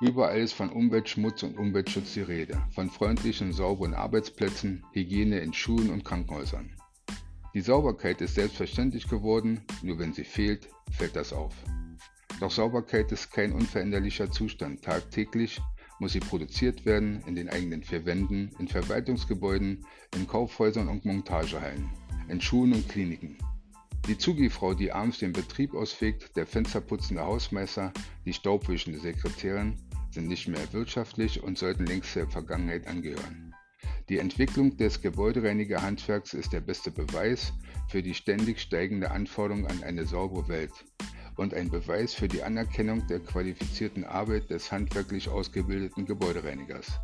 Überall ist von Umweltschmutz und Umweltschutz die Rede, von freundlichen und sauberen Arbeitsplätzen, Hygiene in Schulen und Krankenhäusern. Die Sauberkeit ist selbstverständlich geworden, nur wenn sie fehlt, fällt das auf. Doch Sauberkeit ist kein unveränderlicher Zustand. Tagtäglich muss sie produziert werden in den eigenen vier Wänden, in Verwaltungsgebäuden, in Kaufhäusern und Montagehallen, in Schulen und Kliniken. Die Zugifrau, die abends den Betrieb ausfegt, der fensterputzende Hausmeister, die staubwischende Sekretärin sind nicht mehr wirtschaftlich und sollten längst der Vergangenheit angehören. Die Entwicklung des Gebäudereinigerhandwerks ist der beste Beweis für die ständig steigende Anforderung an eine saubere Welt und ein Beweis für die Anerkennung der qualifizierten Arbeit des handwerklich ausgebildeten Gebäudereinigers.